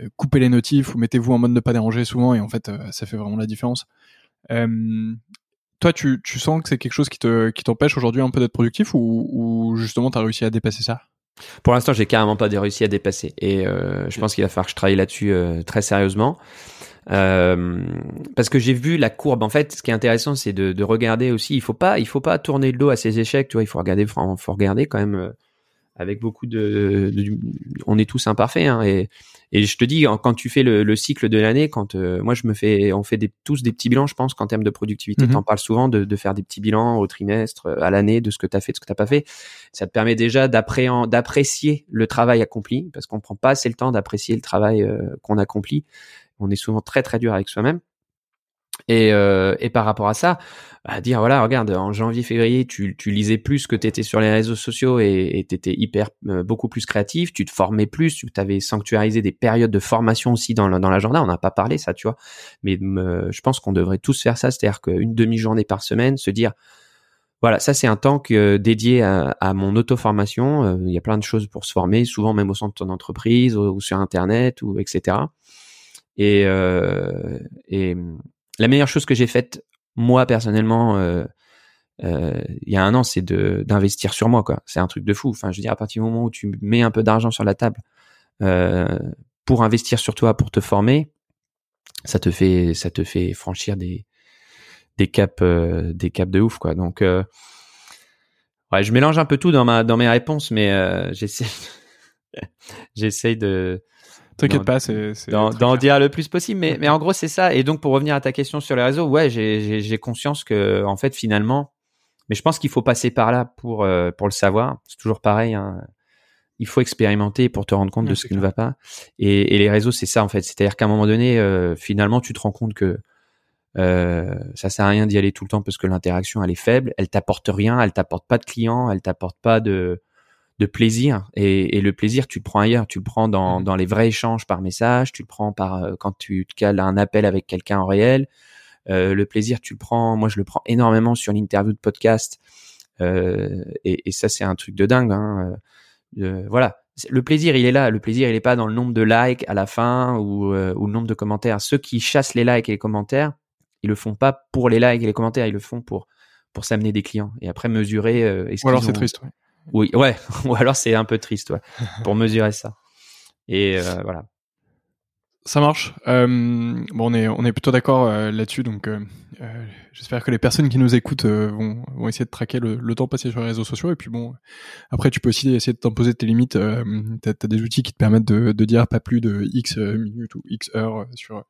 [SPEAKER 1] euh, coupez les notifs ou mettez-vous en mode ne pas déranger souvent, et en fait, ça fait vraiment la différence. toi, tu, tu sens que c'est quelque chose qui te qui t'empêche aujourd'hui un peu d'être productif, ou, ou justement, t'as réussi à dépasser ça?
[SPEAKER 2] Pour l'instant, j'ai carrément pas réussi à dépasser, et euh, je pense qu'il va falloir que je travaille là-dessus euh, très sérieusement. Euh, parce que j'ai vu la courbe. En fait, ce qui est intéressant, c'est de, de, regarder aussi. Il faut pas, il faut pas tourner le dos à ses échecs. Tu vois, il faut regarder, faut, faut regarder quand même avec beaucoup de, de, on est tous imparfaits. Hein, et, et je te dis, quand tu fais le, le cycle de l'année, quand euh, moi je me fais, on fait des, tous des petits bilans, je pense qu'en termes de productivité, mm-hmm. t'en parles souvent de, de, faire des petits bilans au trimestre, à l'année, de ce que t'as fait, de ce que t'as pas fait. Ça te permet déjà d'apprécier le travail accompli, parce qu'on prend pas assez le temps d'apprécier le travail qu'on accomplit on est souvent très très dur avec soi-même. Et, euh, et par rapport à ça, à dire voilà, regarde, en janvier, février, tu, tu lisais plus que tu étais sur les réseaux sociaux et tu étais hyper euh, beaucoup plus créatif, tu te formais plus, tu avais sanctuarisé des périodes de formation aussi dans, dans l'agenda, on n'a pas parlé ça, tu vois. Mais euh, je pense qu'on devrait tous faire ça, c'est-à-dire qu'une demi-journée par semaine, se dire voilà, ça c'est un temps que, dédié à, à mon auto-formation. il y a plein de choses pour se former, souvent même au centre de ton entreprise ou, ou sur Internet ou etc. Et, euh, et la meilleure chose que j'ai faite, moi personnellement, euh, euh, il y a un an, c'est d'investir sur moi. C'est un truc de fou. Enfin, je veux dire, à partir du moment où tu mets un peu d'argent sur la table euh, pour investir sur toi, pour te former, ça te fait franchir des des caps des de ouf quoi. Donc ouais, je mélange un peu tout dans ma dans mes réponses, mais j'essaie j'essaie de
[SPEAKER 1] T'inquiète pas, c'est
[SPEAKER 2] d'en dire le plus possible, mais mais en gros c'est ça. Et donc pour revenir à ta question sur les réseaux, ouais, j'ai conscience que en fait finalement, mais je pense qu'il faut passer par là pour euh, pour le savoir. C'est toujours pareil. Hein. Il faut expérimenter pour te rendre compte de ce qui ne va pas. Et, et les réseaux, c'est ça en fait. C'est-à-dire qu'à un moment donné, euh, finalement, tu te rends compte que euh, ça sert à rien d'y aller tout le temps parce que l'interaction elle est faible, elle t'apporte rien, elle t'apporte pas de clients, elle t'apporte pas de de plaisir. Et, le plaisir tu le prends ailleurs. Tu le prends dans, mmh. dans les vrais échanges par message tu le prends par euh, quand tu te cales un appel avec quelqu'un en réel. Euh, le plaisir tu le prends. Moi je le prends énormément sur l'interview de podcast. Euh, et, ça c'est un truc de dingue hein. voilà. Le plaisir il est là. Le plaisir il est pas dans le nombre de likes à la fin ou, ou le nombre de commentaires. Ceux qui chassent les likes et les commentaires ils le font pas pour les likes et les commentaires. Ils le font pour pour s'amener des clients et après mesurer
[SPEAKER 1] ou alors c'est triste
[SPEAKER 2] oui, ouais. Ou alors c'est un peu triste, ouais, pour mesurer ça. Et euh, voilà.
[SPEAKER 1] Ça marche. Euh, bon, on est on est plutôt d'accord euh, là-dessus, donc j'espère que les personnes qui nous écoutent vont, vont essayer de traquer le, temps passé sur les réseaux sociaux. Et puis bon, après tu peux aussi essayer de t'imposer tes limites. t'as as des outils qui te permettent de, de dire pas plus de x minutes ou x heures sur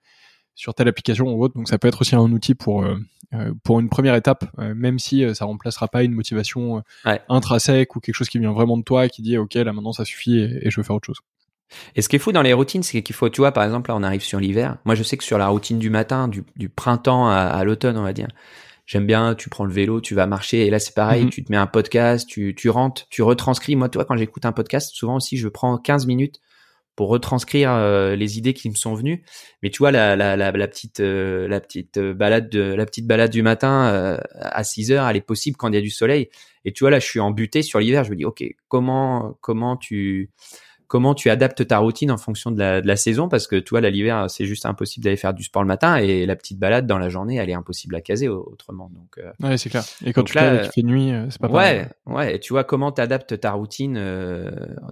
[SPEAKER 1] sur telle application ou autre. Donc ça peut être aussi un outil pour euh, euh, pour une première étape, euh, même si ça remplacera pas une motivation intrinsèque ou quelque chose qui vient vraiment de toi, qui dit ok là maintenant ça suffit et, je veux faire autre chose.
[SPEAKER 2] Et ce qui est fou dans les routines, c'est qu'il faut, tu vois, par exemple, là, on arrive sur l'hiver. Moi, je sais que sur la routine du matin, du, du printemps à, l'automne, on va dire, j'aime bien, tu prends le vélo, tu vas marcher, et là, c'est pareil, mhm. tu te mets un podcast, tu, tu rentres, tu retranscris. Moi, toi, quand j'écoute un podcast, souvent aussi, je prends 15 minutes pour retranscrire euh, les idées qui me sont venues. Mais tu vois la, la, la, la petite euh, la petite euh, balade de la petite balade du matin à 6 heures, elle est possible quand il y a du soleil. Et tu vois là, je suis embuté sur l'hiver. Je me dis ok, comment comment tu comment tu adaptes ta routine en fonction de la, de la saison parce que toi, l'hiver, c'est juste impossible d'aller faire du sport le matin et la petite balade dans la journée, elle est impossible à caser autrement. Donc,
[SPEAKER 1] euh, ouais, c'est clair. Et quand tu là, fais nuit, euh, c'est pas
[SPEAKER 2] Ouais, ouais. tu vois comment t'adaptes ta routine, euh,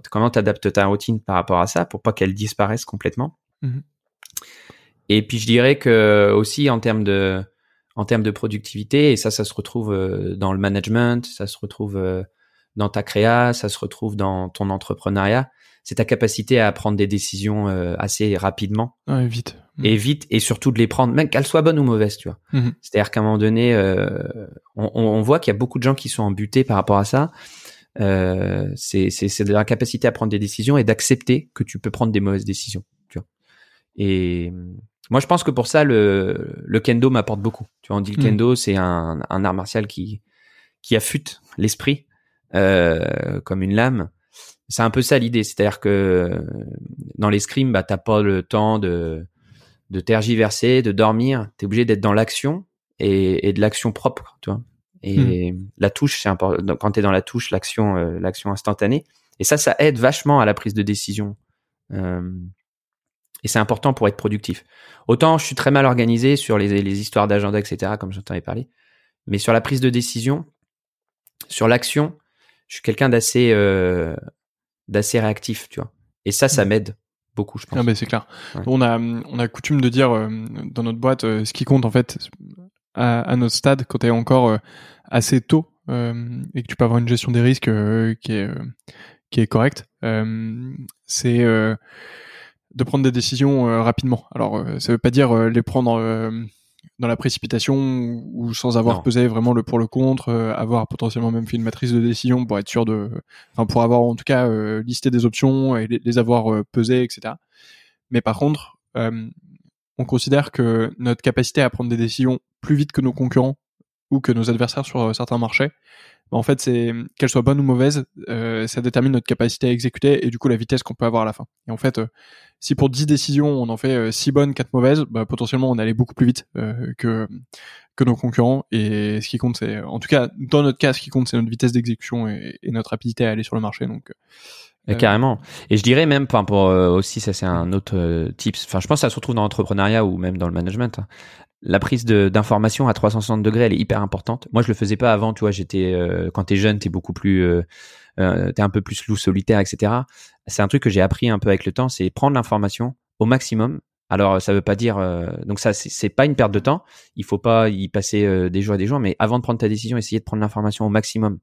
[SPEAKER 2] comment t'adaptes ta routine par rapport à ça pour pas qu'elle disparaisse complètement. Mmh et puis je dirais que aussi en termes de en termes de productivité et ça, ça se retrouve dans le management, ça se retrouve dans ta créa, ça se retrouve dans ton entrepreneuriat c'est ta capacité à prendre des décisions euh, assez rapidement.
[SPEAKER 1] Ouais, vite.
[SPEAKER 2] Mm. Et vite, et surtout de les prendre, même qu'elles soient bonnes ou mauvaises, tu vois. Mm-hmm. C'est-à-dire qu'à un moment donné, euh, on, on, voit qu'il y a beaucoup de gens qui sont embutés par rapport à ça. Euh, c'est de la capacité à prendre des décisions et d'accepter que tu peux prendre des mauvaises décisions, tu vois. Et moi, je pense que pour ça, le, le kendo m'apporte beaucoup. Tu vois, on dit le mm. kendo, c'est un, un art martial qui qui affûte l'esprit euh, comme une lame c'est un peu ça l'idée, c'est-à-dire que dans l'escrime, bah t'as pas le temps de de tergiverser, de dormir. T'es obligé d'être dans l'action et, et, de l'action propre, tu vois. Et hmm. la touche, c'est important. Quand t'es dans la touche, l'action, euh, l'action instantanée. Et ça, ça aide vachement à la prise de décision. Euh, et c'est important pour être productif. Autant je suis très mal organisé sur les, les histoires d'agenda, etc., comme je t'en ai parlé. Mais sur la prise de décision, sur l'action, je suis quelqu'un d'assez euh, d'assez réactif, tu vois. Et ça, ça mm. m'aide beaucoup, je pense.
[SPEAKER 1] Ah ben c'est clair. On a on a coutume de dire euh, dans notre boîte euh, ce qui compte en fait à, notre stade quand tu es encore euh, assez tôt et que tu peux avoir une gestion des risques qui est qui est correcte, c'est de prendre des décisions rapidement. Alors ça veut pas dire les prendre dans la précipitation ou sans avoir pesé vraiment le pour le contre, euh, avoir potentiellement même fait une matrice de décision pour être sûr de, enfin pour avoir en tout cas euh, listé des options et les, avoir euh, pesées, etc. Mais par contre, on considère que notre capacité à prendre des décisions plus vite que nos concurrents ou que nos adversaires sur certains marchés, bah, en fait, c'est qu'elles soient bonnes ou mauvaises, ça détermine notre capacité à exécuter et du coup la vitesse qu'on peut avoir à la fin. Et en fait, si pour 10 décisions, on en fait 6 euh, bonnes, 4 mauvaises, bah, potentiellement on allait beaucoup plus vite euh, que que nos concurrents. Et ce qui compte, c'est, en tout cas, dans notre cas, ce qui compte, c'est notre vitesse d'exécution et, notre rapidité à aller sur le marché. Donc,
[SPEAKER 2] euh, carrément. Et je dirais même, pour aussi, ça c'est un autre tips. Enfin, je pense que ça se retrouve dans l'entrepreneuriat ou même dans le management. La prise d'information à 360 degrés, elle est hyper importante. Moi, je le faisais pas avant. Tu vois, j'étais quand t'es jeune, t'es beaucoup plus euh, t'es un peu plus loup solitaire, etc. C'est un truc que j'ai appris un peu avec le temps, c'est prendre l'information au maximum. Alors ça veut pas dire euh, donc ça c'est pas une perte de temps. Il faut pas y passer euh, des jours et des jours, mais avant de prendre ta décision, essayer de prendre l'information au maximum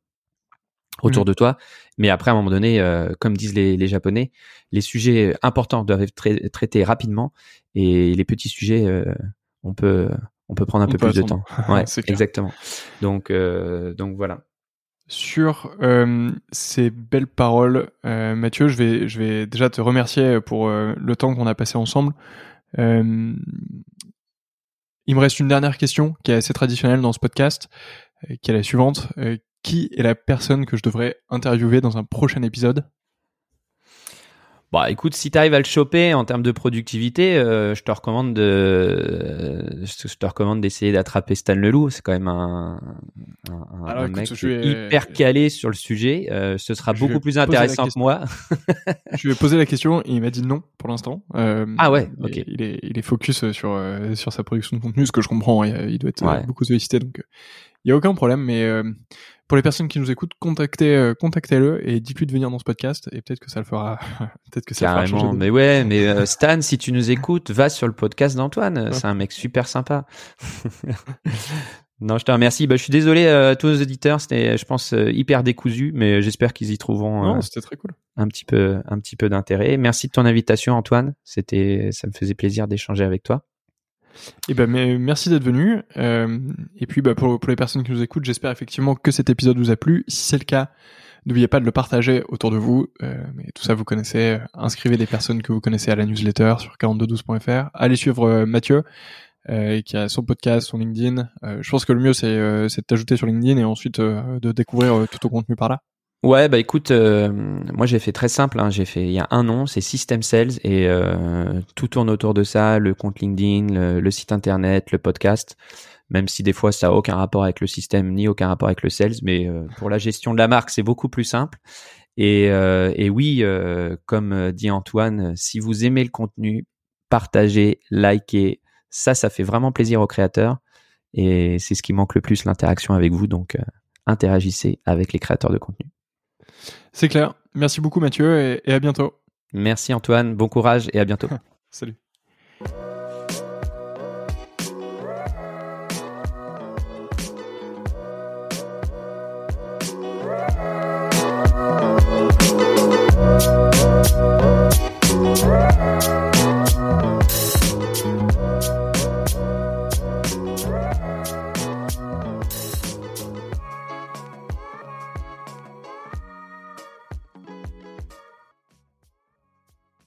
[SPEAKER 2] autour mmh. de toi. Mais après, à un moment donné, euh, comme disent les, les, Japonais, les sujets importants doivent être traités rapidement et les petits sujets, on peut on peut prendre un peu plus de temps. Ouais, exactement. Donc donc voilà
[SPEAKER 1] sur euh, ces belles paroles, euh, Mathieu. Je vais, je vais déjà te remercier pour euh, le temps qu'on a passé ensemble. il me reste une dernière question qui est assez traditionnelle dans ce podcast, qui est la suivante. qui est la personne que je devrais interviewer dans un prochain épisode?
[SPEAKER 2] Bah écoute, si tu arrives à le choper en termes de productivité, euh, je te recommande de, je te recommande d'essayer d'attraper Stan Leloup. C'est quand même un, un, un mec hyper calé sur le sujet. Euh, ce sera beaucoup plus intéressant que moi.
[SPEAKER 1] je lui ai posé la question et il m'a dit non pour l'instant.
[SPEAKER 2] Euh, ah ouais, ok.
[SPEAKER 1] Il est, il est focus sur sur sa production de contenu, ce que je comprends. Il, doit être beaucoup sollicité, donc il y a aucun problème. Mais pour les personnes qui nous écoutent, contactez, euh, contactez-le et dites-lui de venir dans ce podcast et peut-être que ça le fera, peut-être que ça
[SPEAKER 2] Carrément.
[SPEAKER 1] le fera changer.
[SPEAKER 2] Mais ouais, mais euh, Stan, si tu nous écoutes, va sur le podcast d'Antoine. C'est un mec super sympa. non, je te remercie. Bah, je suis désolé à tous nos auditeurs. C'était, je pense, euh, hyper décousu, mais j'espère qu'ils y trouveront.
[SPEAKER 1] Non, c'était très cool.
[SPEAKER 2] Un petit peu, un petit peu d'intérêt. Merci de ton invitation, Antoine. C'était, ça me faisait plaisir d'échanger avec toi.
[SPEAKER 1] Et eh ben, merci d'être venu. Euh, et puis, bah, pour, les personnes qui nous écoutent, j'espère effectivement que cet épisode vous a plu. Si c'est le cas, n'oubliez pas de le partager autour de vous. Euh, mais tout ça, vous connaissez. Inscrivez des personnes que vous connaissez à la newsletter sur 4212.fr. Allez suivre euh, Mathieu. Euh, qui a son podcast, son LinkedIn. Je pense que le mieux c'est de t'ajouter sur LinkedIn et ensuite de découvrir tout ton contenu par là.
[SPEAKER 2] Ouais, bah écoute, euh, moi j'ai fait très simple. Hein, j'ai fait il y a un an, c'est System Sales et euh, tout tourne autour de ça, le compte LinkedIn, le, site internet, le podcast. Même si des fois ça a aucun rapport avec le système ni aucun rapport avec le sales, mais euh, pour la gestion de la marque c'est beaucoup plus simple. Et, euh, et oui, euh, comme euh, dit Antoine, si vous aimez le contenu, partagez, likez, ça, ça fait vraiment plaisir aux créateurs et c'est ce qui manque le plus l'interaction avec vous, donc interagissez avec les créateurs de contenu.
[SPEAKER 1] C'est clair. Merci beaucoup Mathieu et, à bientôt.
[SPEAKER 2] Merci Antoine, bon courage et à bientôt.
[SPEAKER 1] Salut.